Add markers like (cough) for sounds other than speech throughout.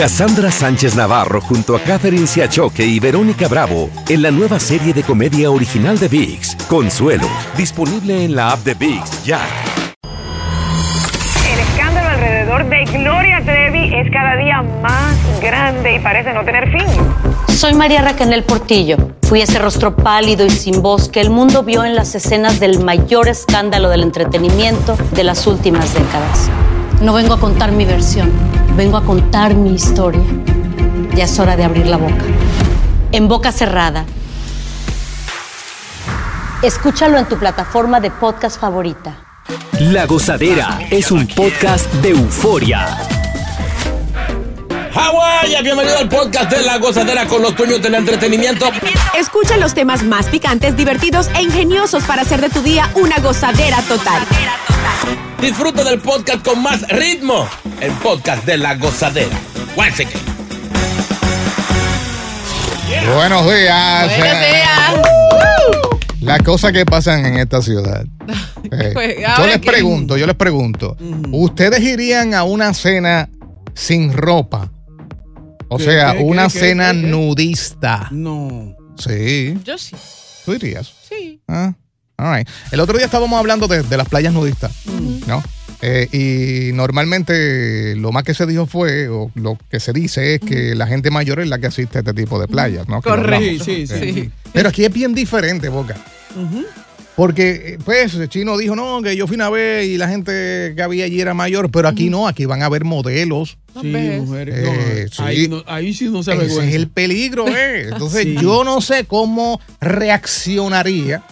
Cassandra Sánchez Navarro junto a Catherine Siachoque y Verónica Bravo en la nueva serie de comedia original de VIX, Consuelo, disponible en la app de VIX ya. El escándalo alrededor de Gloria Trevi es cada día más grande y parece no tener fin. Soy María Raquel Portillo. Fui ese rostro pálido y sin voz que el mundo vio en las escenas del mayor escándalo del entretenimiento de las últimas décadas. No vengo a contar mi versión, vengo a contar mi historia. Ya es hora de abrir la boca. En boca cerrada. Escúchalo en tu plataforma de podcast favorita. La Gozadera es un podcast de euforia. Hawái, bienvenido al podcast de La Gozadera con los dueños del entretenimiento. Escucha los temas más picantes, divertidos e ingeniosos para hacer de tu día una gozadera total. Disfruta del podcast con más ritmo, el podcast de La Gozadera. Once again. Buenos días. Buenos días. Las cosas que pasan en esta ciudad. (laughs) Eh, Pues, yo les que- pregunto, yo les pregunto, ¿ustedes irían a una cena sin ropa? O ¿Qué, sea, qué, una qué, cena qué, qué? nudista. No. Sí. Yo sí. ¿Tú irías? Sí. Ah, all right. El otro día estábamos hablando de, de las playas nudistas, ¿no? Eh, y normalmente lo más que se dijo fue, o lo que se dice es que la gente mayor es la que asiste a este tipo de playas, ¿no? Correcto. hablamos. Sí, sí, Eh, sí. Pero aquí es bien diferente, Boca. Porque, eh, pues, el chino dijo, no, que yo fui una vez y la gente que había allí era mayor, pero aquí no, aquí van a haber modelos. Sí, mujeres. Eh, no, sí. ahí, no- ahí sí no se Ese es el peligro, ¿eh? Entonces, (laughs) Sí. yo no sé cómo reaccionaría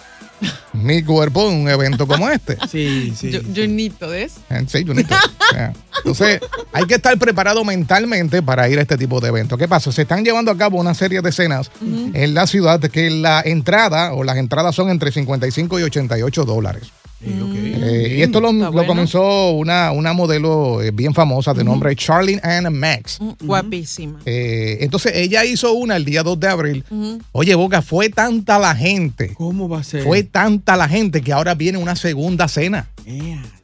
mi cuerpo en un evento como este. (laughs) Sí, sí. Yo, yo nito de eso. Eh, Sí, Junito. Yeah. Entonces, hay que estar preparado mentalmente para ir a este tipo de eventos. ¿Qué pasa? Se están llevando a cabo una serie de escenas en la ciudad que la entrada o las entradas son entre 55 y 88 dólares. Sí, ok. Eh, y esto lo, comenzó una, una modelo eh, bien famosa de nombre Charlene Ann Max. Mm, Guapísima. Eh, entonces ella hizo una el día 2 de abril. Oye, Boca, fue tanta la gente, ¿Cómo va a ser? fue tanta la gente que ahora viene una segunda cena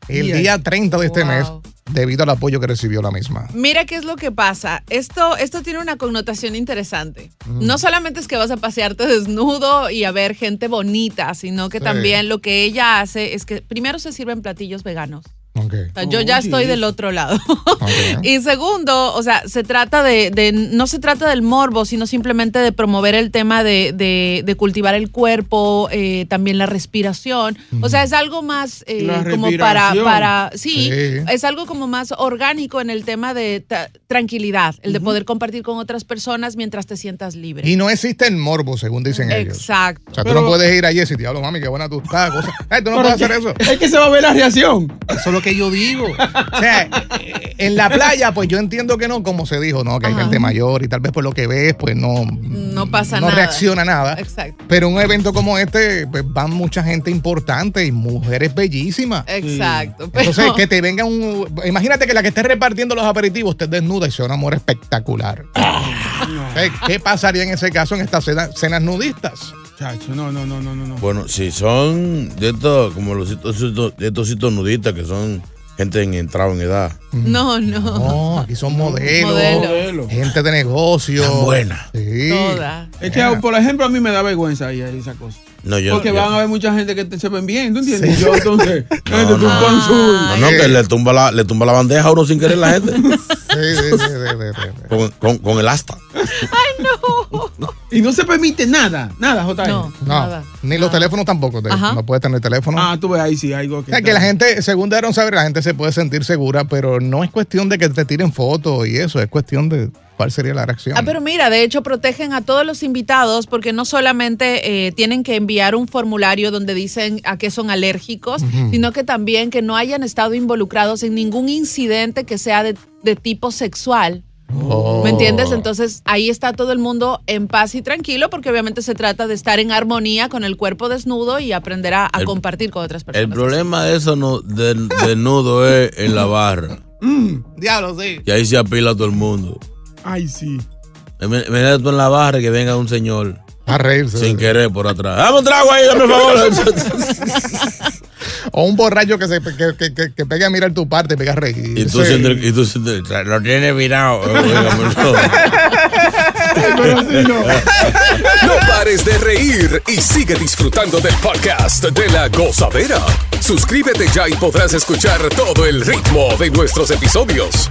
el día 30 de este Wow. mes debido al apoyo que recibió la misma. Mira qué es lo que pasa. Esto, esto tiene una connotación interesante. Mm. No solamente es que vas a pasearte (laughs) desnudo y a ver gente bonita, sino que Sí. también lo que ella hace es que primero se sirven platillos veganos. Ok. O sea, yo ya estoy del otro lado. (laughs) Y segundo, o sea, se trata de, de- no se trata del morbo, sino simplemente de promover el tema de, de- de cultivar el cuerpo, eh, también la respiración. O sea, es algo más eh, como para, para, sí, Sí. es algo como más orgánico en el tema de tranquilidad, el de poder compartir con otras personas mientras te sientas libre. Y no existe el morbo, según dicen ellos. Exacto. O sea, tú Pero- no puedes ir a Jessy, diablo, mami, qué buena tú estás. Ay, tú no puedes hacer es eso. que- Es que se va a ver la reacción. Eso es lo que yo digo. O sea, en la playa, pues yo entiendo que no, como se dijo, ¿no? Que hay Ajá. gente mayor y tal vez por lo que ves, pues no, No pasa no nada. reacciona nada. Exacto. Pero un evento como este, pues van mucha gente importante y mujeres bellísimas. Exacto. Pero, Entonces, que te venga un. Imagínate que la que esté repartiendo los aperitivos esté desnuda y sea un amor espectacular. Eh, ¿Qué pasaría en ese caso en estas cena- cenas nudistas? Chacho, no, no, no, no, no. no. Bueno, si son de estos, como los de estos sitios nudistas que son gente en entrado en edad. no, no. No, aquí son modelos, Modelos. Modelo. gente de negocio. Tan buena. Sí. Toda. Es que, por ejemplo, a mí me da vergüenza ahí esa cosa. No, yo. Porque yo- van a haber mucha gente que te, se ven bien, ¿tú entiendes? Sí. Yo entonces, (laughs) No, no. No, no, que le tumba la, le tumba la bandeja a uno sin querer la gente. (laughs) Sí, sí, sí, sí, sí, sí. con, con- con el asta. Y no se permite nada, nada, JR. No, No, nada. ni los teléfonos tampoco. te- Ajá. no puedes tener teléfono. Ah, tú ves ahí sí, algo O que. sea, que la gente, según dieron saber, la gente se puede sentir segura, pero no es cuestión de que te tiren fotos y eso, es cuestión de cuál sería la reacción. Ah, pero mira, de hecho protegen a todos los invitados porque no solamente eh, tienen que enviar un formulario donde dicen a qué son alérgicos, sino que también que no hayan estado involucrados en ningún incidente que sea de, de tipo sexual. ¿Me entiendes? Entonces ahí está todo el mundo en paz y tranquilo porque obviamente se trata de estar en armonía con el cuerpo desnudo y aprender a, a El- compartir con otras El personas. problema de eso no, de, de nudo es en la barra. Diablo, sí. Y ahí se apila todo el mundo. Ay, sí. Imagínate tú en la barra que venga un señor. A reírse. Sin querer por atrás. Dame un trago ahí, dame un favor. (laughs) (laughs) O un borracho que, se, que, que, que, que pegue a mirar tu parte y pega a reír. y tú siendo, y tú siendo, lo tienes virado. Óigamelo. (laughs) No pares de reír y sigue disfrutando del podcast de la gozadera. Suscríbete ya y podrás escuchar todo el ritmo de nuestros episodios.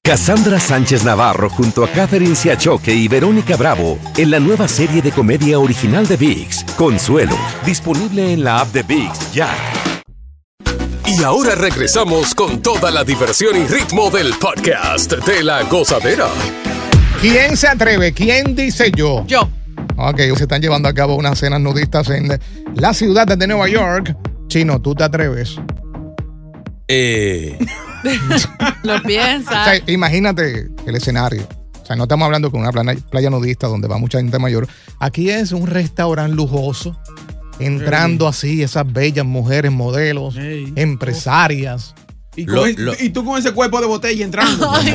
Cassandra Sánchez Navarro junto a Catherine Siachoque y Verónica Bravo en la nueva serie de comedia original de VIX, Consuelo, disponible en la app de VIX ya. Y ahora regresamos con toda la diversión y ritmo del podcast de la gozadera. ¿Quién se atreve? ¿Quién dice yo? Yo. Ok, se están llevando a cabo unas cenas nudistas en la ciudad de Nueva York. Chino, ¿tú te atreves? Eh, (laughs) Lo O piensa. sea, imagínate el escenario. O sea, no estamos hablando con una playa, playa nudista donde va mucha gente mayor. Aquí es un restaurante lujoso. Entrando así, esas bellas mujeres, modelos, Ey. empresarias. Y, con Lo- ese- lo- y tú con ese cuerpo de botella entrando. Ay,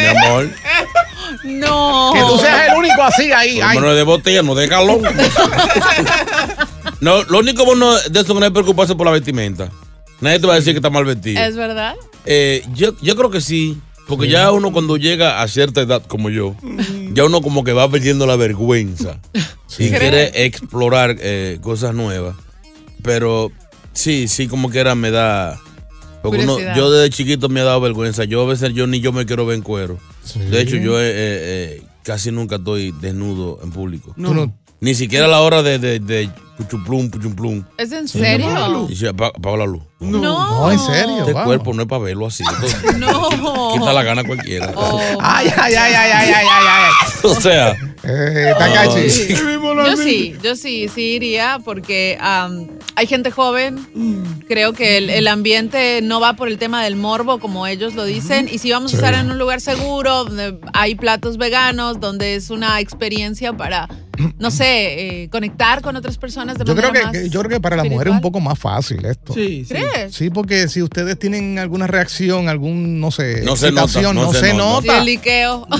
mi (laughs) amor. no. Que tú seas el único así ahí. Ay. menos de botella, no de galón. (laughs) no, lo único bueno de eso que no es preocuparse por la vestimenta. Nadie te va a decir que está mal vestido. Es verdad. Eh, yo, yo creo que sí. Porque ya uno cuando llega a cierta edad como yo, ya uno como que va perdiendo la vergüenza (laughs) y ¿Crees? quiere explorar eh, cosas nuevas. Pero sí, sí, como que era me da... Porque uno- yo desde chiquito me ha dado vergüenza. Yo a veces yo ni yo me quiero ver en cuero. De hecho, yo eh, eh, eh, casi nunca estoy desnudo en público. Tú no- Ni siquiera a la hora de, de, de puchumplum, puchumplum. ¿Es en serio? Y se apaga, apaga la luz. No. No, en serio. Este wow. cuerpo no es para verlo así. (laughs) Entonces, No. Quita la gana cualquiera. Oh. Ay, ay, ay, ay, ay, ay, ay, ay. (laughs) O sea, Eh. Yo sí, yo sí, sí iría porque am, hay gente joven. Creo que el, el ambiente no va por el tema del morbo, como ellos lo dicen. Y si vamos a estar en un lugar seguro, donde hay platos veganos, donde es una experiencia para, no sé, eh, conectar con otras personas de Yo creo manera que, más que- yo creo que para la mujer es un poco más fácil esto. Sí, sí. ¿Crees? Sí, porque si ustedes tienen alguna reacción, algún, no sé, No se nota, no no, se se nota. Sí, nota. el liqueo. (laughs)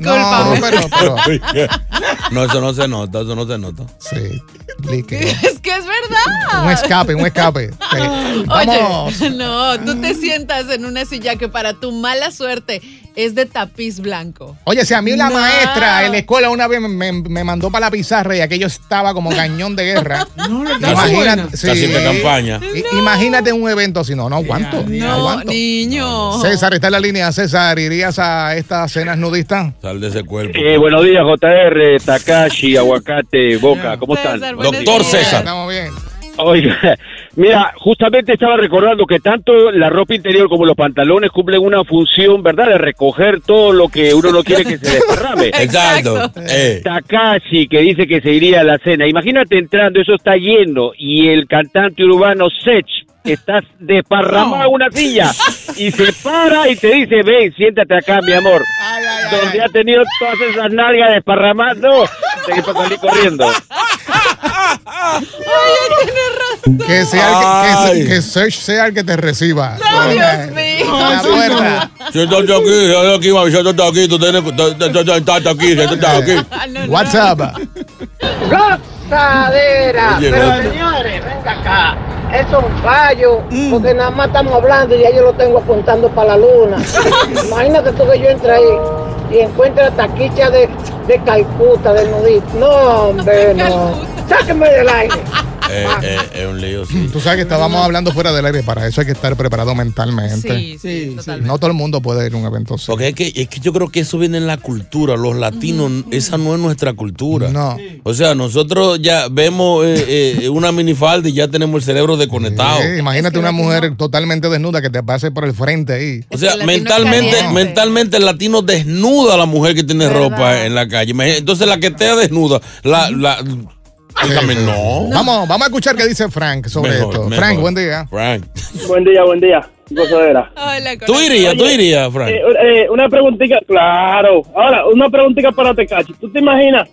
No, pero, pero (laughs) no, eso no se nota, eso no se nota. sí, líquido. (laughs) es que es verdad. Un escape, un escape. Sí. Vamos. Oye, no, tú te sientas en una silla que para tu mala suerte es de tapiz blanco. Oye, si a mí la No. maestra en la escuela una vez me, me- me mandó para la pizarra y aquello estaba como cañón de guerra. (laughs) No, está imagínate, sí. De campaña. Imagínate un evento así, no, no aguanto. No aguanto. niño. César, está en la línea. César, ¿irías a estas cenas nudistas? Sal de ese cuerpo. Eh, buenos días, JR, Takashi, Aguacate, Boca, ¿cómo están? César, buenos Doctor días. César. Estamos bien. Oiga, (laughs) mira, justamente estaba recordando que tanto la ropa interior como los pantalones cumplen una función, ¿verdad?, de recoger todo lo que uno no quiere que se desparrame. (laughs) Exacto. Eh, Takashi, que dice que se iría a la cena. Imagínate entrando, eso está lleno, y el cantante urbano Sech está desparramado en una silla y se para y te dice, ven, siéntate acá, mi amor. Ay, ay, ay, Donde ay. ha tenido todas esas nalgas desparramando, te para salir corriendo. (laughs) Que sea el que, Ay. que, que Search sea el que te reciba. No, Dios mío. La puerta. siéntate aquí, siéntate aquí, mami, siéntate aquí, tú tienes que aquí, siéntate aquí. Ah, no, no. What's up? Gozadera. Oye, Pero señores, venga acá. Eso es un fallo, porque nada más estamos hablando y ya yo lo tengo apuntando para la luna. (laughs) Imagínate tú que yo entre ahí y encuentre la taquicha de, de Calcuta, del nudista. No, hombre, no. Sáquenme del aire. (laughs) Eh, eh, es un lío, sí. Tú sabes que estábamos hablando fuera del aire, para eso hay que estar preparado mentalmente. Sí, sí, totalmente. No todo el mundo puede ir a un evento así. Porque es que, es que yo creo que eso viene en la cultura. Los latinos, esa no es nuestra cultura. No. O sea, nosotros ya vemos eh, eh, una minifalda y ya tenemos el cerebro desconectado. Sí, imagínate una mujer totalmente desnuda que te pase por el frente ahí. O sea, mentalmente, mentalmente el latino desnuda a la mujer que tiene ropa en la calle. Entonces la que esté desnuda, la, la No. Vamos, vamos a escuchar qué dice Frank sobre Mejor, esto. mejor. Frank, buen día. Frank. Buen día, buen día. Gozadera. Tú irías, tú irías, Frank. Eh, eh, una preguntita, claro. Ahora, una preguntita para Tecachi. ¿Tú te imaginas?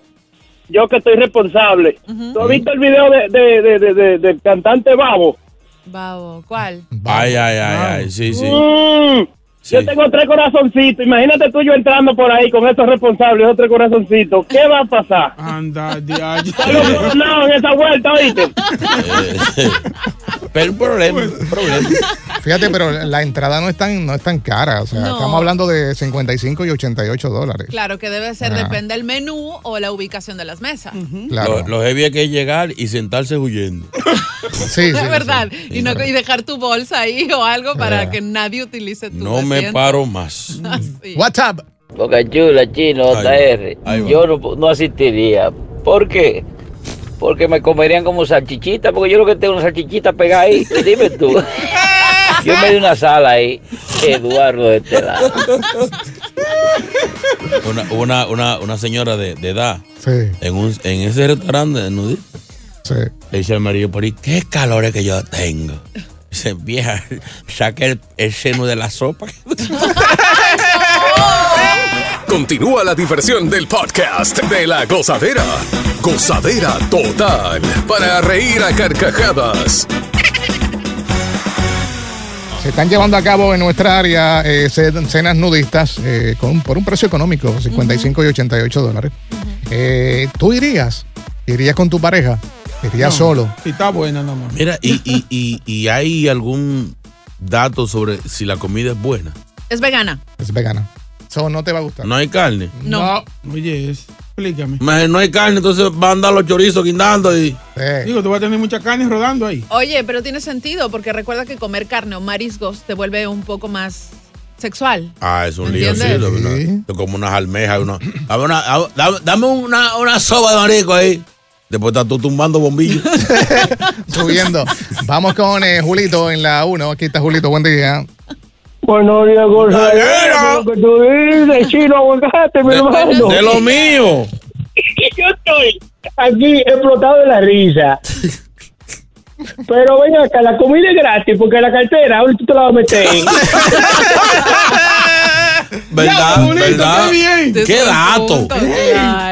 Yo que estoy responsable. ¿Tú has visto el video de, de, de, de- de- del cantante Babo? Babo, ¿cuál? Ay, ay, ay, ay, sí, sí. Mm, Yo tengo tres corazoncitos. Imagínate tú y yo entrando por ahí con estos responsables, esos tres corazoncitos. ¿Qué va a pasar? Anda, diario. No, en esa vuelta, ¿oíste? (laughs) (laughs) Pero un problema, un problema. (laughs) Fíjate, pero la entrada no es tan, no es tan cara. O sea, No. estamos hablando de 55 y 88 dólares. Claro que debe ser, Ah. depende del menú o la ubicación de las mesas. Claro. Lo, lo heavy es que es llegar y sentarse huyendo. (laughs) Sí, es verdad. Y, no, y dejar tu bolsa ahí o algo para que nadie utilice tu No me paro más. (laughs) What's up? Boca Chula, Chino, JR. Yo no, no asistiría. ¿Por qué? Porque me comerían como salchichita, porque yo lo que tengo una salchichita pegada ahí. (laughs) Dime tú. Yo me di una sala ahí, Eduardo de este lado. Una, una, una, una señora de, de edad Sí. en, un, en ese restaurante de nudista. Sí. Le dice al marido por ahí, qué calores que yo tengo. Dice, vieja, saque el, el seno de la sopa. (laughs) Continúa la diversión del podcast de la gozadera. Gozadera total. Para reír a carcajadas. Se están llevando a cabo en nuestra área eh, ce- cenas nudistas eh, con, por un precio económico, 55 y 88 dólares. Eh, ¿Tú irías? ¿Irías con tu pareja? ¿Irías No, solo? Si está buena, no más. Mira, y, y, y, y hay algún dato sobre si la comida es buena. Es vegana. Es vegana. Eso no te va a gustar. No hay carne. No. Oye, es- explícame. Imagínate, No hay carne, entonces van a andar los chorizos guindando y. Digo, tú vas a tener mucha carne rodando ahí. Oye, pero tiene sentido porque recuerda que comer carne o mariscos te vuelve un poco más sexual. Ah, es un lío, sí. Lo- Como unas almejas. Una, dame una, dame una, una soba de marisco ahí. Después estás tú tumbando bombillos. (laughs) Subiendo. Vamos con eh, Julito en la 1. Aquí está Julito, buen día. Buenos días, Gozadera. Lo que tú dices, chino, aguacate, mi hermano. de lo mío. (laughs) Yo estoy aquí explotado de la risa. (laughs) Pero ven acá, la comida es gratis porque la cartera, ahora tú te la vas a meter. (laughs) ¿Verdad? ¿Verdad? qué bien. ¿Qué dato?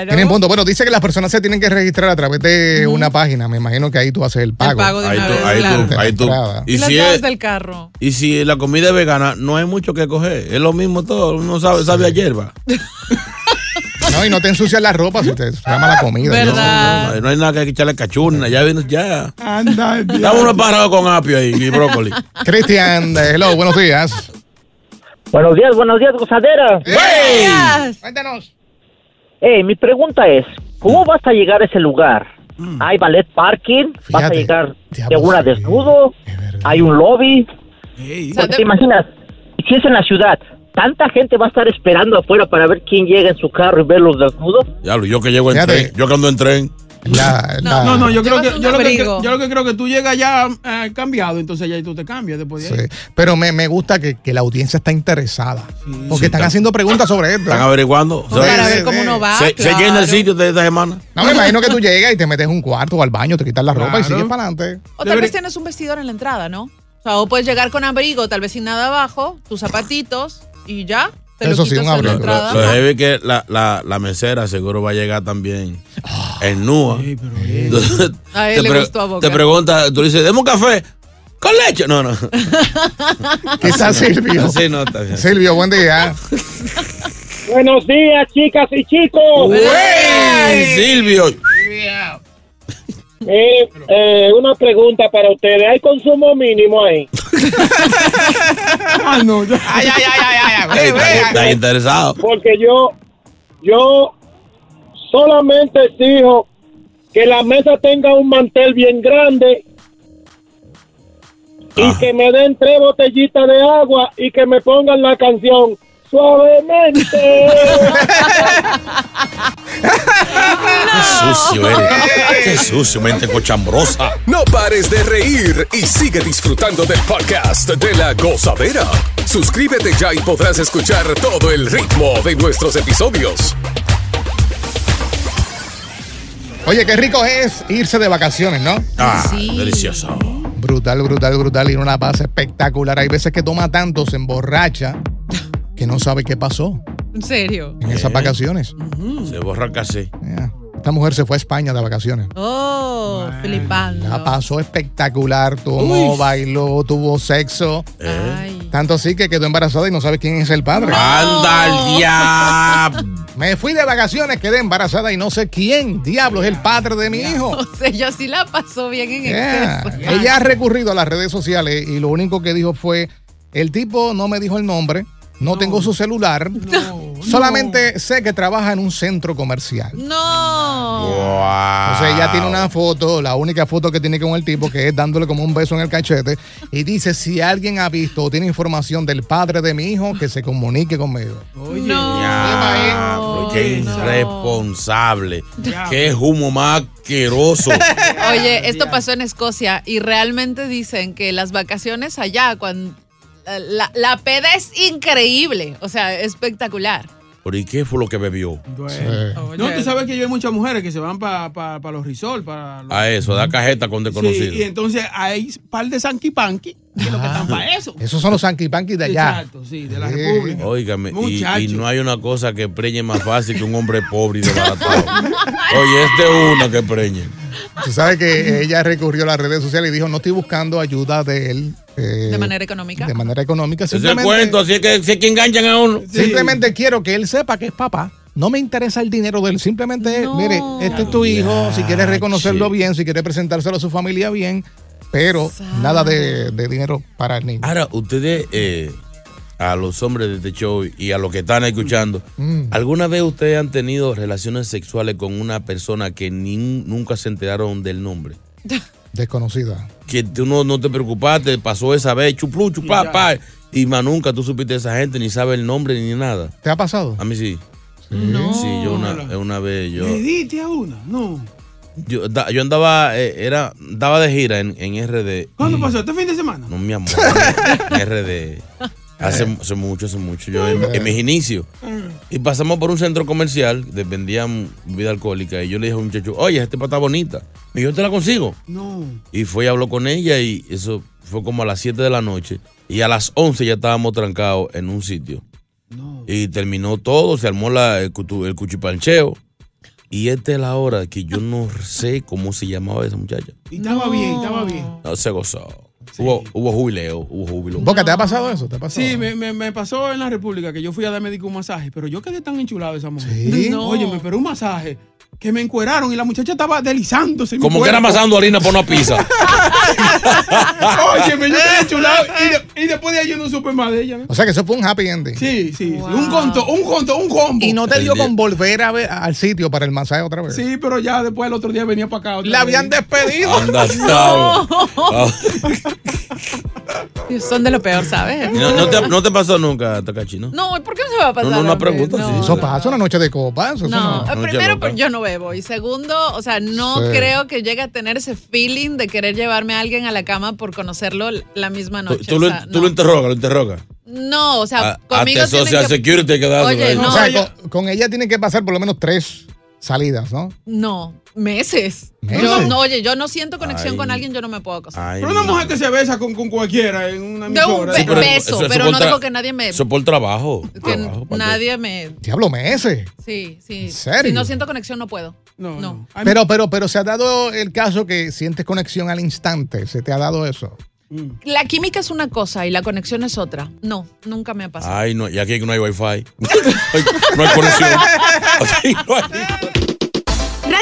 Tienen punto. Bueno, dice que las personas se tienen que registrar a través de una página. Me imagino que ahí tú haces el pago. pago de Ahí tú, vez, ahí claro. tú, ahí tú. Y, si, es, del carro. y si la comida es vegana, no hay mucho que coger. Es lo mismo todo. Uno sabe, sabe a hierba. (laughs) No, y no te ensucias la ropa si te llama la comida. ¿Verdad? No, no hay nada que echarle cachurna. Ya viene, ya. Anda, Dame unos pájaros con apio ahí y brócoli. Cristian, hello, buenos días. Buenos días, buenos días, gozadera. Cuéntanos. Eh, mi pregunta es, ¿cómo vas a llegar a ese lugar? ¿Hay ballet parking? ¿Vas a llegar de una desnudo? ¿Hay un lobby? Porque te imaginas, si es en la ciudad, ¿tanta gente va a estar esperando afuera para ver quién llega en su carro y verlos desnudos? Ya, yo que llego en Fíjate. tren. Yo que ando en tren. La, la- No, no, yo creo, que, yo, lo que, yo lo que creo que tú llegas ya eh, cambiado, entonces ya tú te cambias después de ahí. Sí. Pero me, me gusta que, que la audiencia está interesada. Porque Sí, están haciendo preguntas sobre esto. Están averiguando. Para ver cómo uno va. Se, se claro. llena el sitio de esta semana. No, me imagino que tú llegas y te metes en un cuarto o al baño, te quitas la ropa y sigues para adelante. O tal vez tienes un vestidor en la entrada, ¿no? O sea, o puedes llegar con abrigo, tal vez sin nada abajo, tus zapatitos y ya. Te Eso sí, un abrigo. Lo, lo heavy que la, la, la mesera seguro va a llegar también en nua. Entonces, (laughs) A él te le pre- gustó a Boca. Te pregunta, tú le dices, deme un café con leche. No, no. (laughs) Quizás Silvio. Sí, no, está bien. Silvio, buen día. (laughs) Buenos días, chicas y chicos. Güey, Silvio. Eh, eh, una pregunta para ustedes. ¿Hay consumo mínimo ahí? (laughs) Ah, no, ya. Ay, ay, ay, ay, ay. Está, está interesado. Porque yo, yo solamente exijo que la mesa tenga un mantel bien grande y que me den tres botellitas de agua y que me pongan la canción suavemente. Qué sucio eres. Qué sucio, mente cochambrosa. No pares de reír y sigue disfrutando del podcast de la gozadera. Suscríbete ya y podrás escuchar todo el ritmo de nuestros episodios. Oye, qué rico es irse de vacaciones, ¿no? Ah, delicioso. Brutal, brutal, brutal. Ir a una paz espectacular. Hay veces que toma tanto, se emborracha, que no sabe qué pasó ¿En serio? en esas vacaciones. Se borra casi. Esta mujer se fue a España de vacaciones. Oh, flipando. La pasó espectacular, tomó, Uy. bailó, tuvo sexo. Eh. Tanto así que quedó embarazada y no sabe quién es el padre. ¡Anda al diablo! (laughs) Me fui de vacaciones, quedé embarazada y no sé quién diablo es el padre de mi hijo. (laughs) O sea, ella sí la pasó bien en Yeah. exceso. Ella ha recurrido a las redes sociales y lo único que dijo fue, el tipo no me dijo el nombre, no, tengo su celular, (laughs) solamente sé que trabaja en un centro comercial. No. Entonces ella tiene una foto, la única foto que tiene con el tipo, que es dándole como un beso en el cachete, y dice, si alguien ha visto o tiene información del padre de mi hijo, que se comunique conmigo. Ya, pero qué irresponsable. Qué humo más asqueroso. (laughs) Oye, esto pasó en Escocia y realmente dicen que las vacaciones allá, cuando la, la peda es increíble, o sea, espectacular. ¿Por y qué fue lo que bebió? No, tú sabes que yo hay muchas mujeres que se van para los resorts, para A eso, da cajeta con Sí, desconocidos. y entonces hay un par de sanky panky que lo que están para eso. Esos son los sanky panky de allá. Exacto, sí, de la República. Óigame, y, y no hay una cosa que preñe más fácil que un hombre pobre y desbaratado. Oye, este es una que preñe. Tú sabes que ella recurrió a las redes sociales y dijo, no estoy buscando ayuda de él. Eh, De manera económica. de manera económica. Es el cuento, así es que, así es que enganchan a uno. Simplemente quiero que él sepa que es papá. No me interesa el dinero de él. Simplemente, mire, este es tu hijo. Si quieres reconocerlo bien, si quieres presentárselo a su familia bien, pero nada de, de dinero para el niño. Ahora, ustedes, eh, a los hombres de este show y a los que están escuchando, Mm. ¿alguna vez ustedes han tenido relaciones sexuales con una persona que ni- nunca se enteraron del nombre? (laughs) Desconocida. Que tú no, no te preocupaste, pasó esa vez, chuplu, chupla, ya. pa, y más nunca tú supiste de esa gente, ni sabe el nombre ni nada. ¿Te ha pasado? A mí sí. No. Sí, yo una, una vez, yo, ¿Le diste a una? No. yo, da- yo andaba, eh, era, andaba de gira en, en RD. ¿Cuándo pasó? ¿Este fin de semana? No, mi amor. (laughs) en RD. Hace, hace mucho, hace mucho. Yo en, en mis inicios. Y pasamos por un centro comercial, de- vendían bebida alcohólica. Y yo le dije a un muchacho, oye, esta está bonita. Y yo te la consigo. No. Y fue y habló con ella y eso fue como a las 7 de la noche. Y a las 11 ya estábamos trancados en un sitio. Y terminó todo, se armó la, el, cuchipalcheo. Y esta es la hora que yo no sé cómo se llamaba esa muchacha. Y estaba bien, estaba bien. No se gozó. Hubo, hubo jubileo, hubo júbilo. Boca, ¿te ha pasado eso? ¿Te ha pasado? Sí, me, me- me pasó en la República que yo fui a darme digo, un masaje, pero yo quedé tan enchulado de esa mujer. ¿Sí? No. Oye, me pero un masaje que me encueraron y la muchacha estaba deslizándose. Como que era amasando harina por una pizza. (laughs) Oye, me yo quedé enchulado y, de- y después de ahí yo no supe más de ella. ¿no? O sea que eso fue un happy ending. Sí, sí. Un conto, un conto, un combo. Y no te dio con volver a ver al sitio para el masaje otra vez. Sí, pero ya después el otro día venía para acá. otra La vez. habían despedido. Anda, chao. (laughs) (laughs) Son de lo peor, ¿sabes? No, no te, no te pasó nunca, Takachi, ¿no? No, ¿por qué no se va a pasar? No, no, una pregunta, No. sí. Eso pasa una noche de copas. eso No, primero pues, yo no bebo y segundo, o sea, no Sí. creo que llegue a tener ese feeling de querer llevarme a alguien a la cama por conocerlo la misma noche. tú o lo, sea, tú lo interrogas, lo interrogas. no, o sea, A- conmigo Hasta tienen Social que- Security que Oye, no, o sea, con, con ella tiene que pasar por lo menos tres salidas, ¿no? No, meses. ¿Meses? Yo, no, oye, yo no siento conexión Ay. con alguien, yo no me puedo acostar. Pero una mujer que se besa con, con cualquiera en una De un emisora. be- Sí, pero- beso, eso- eso pero no tra- dejo que nadie me... Eso por trabajo. que trabajo, ¿para qué? nadie me... Diablo, meses. Sí, sí. serio? Si no siento conexión, no puedo. No, no. Pero, pero, pero se ha dado el caso que sientes conexión al instante. ¿Se te ha dado eso? La química es una cosa y la conexión es otra. No, nunca me ha pasado. Ay, no, y aquí no hay wifi. Ay, (laughs) no hay conexión. (laughs) Aquí no hay-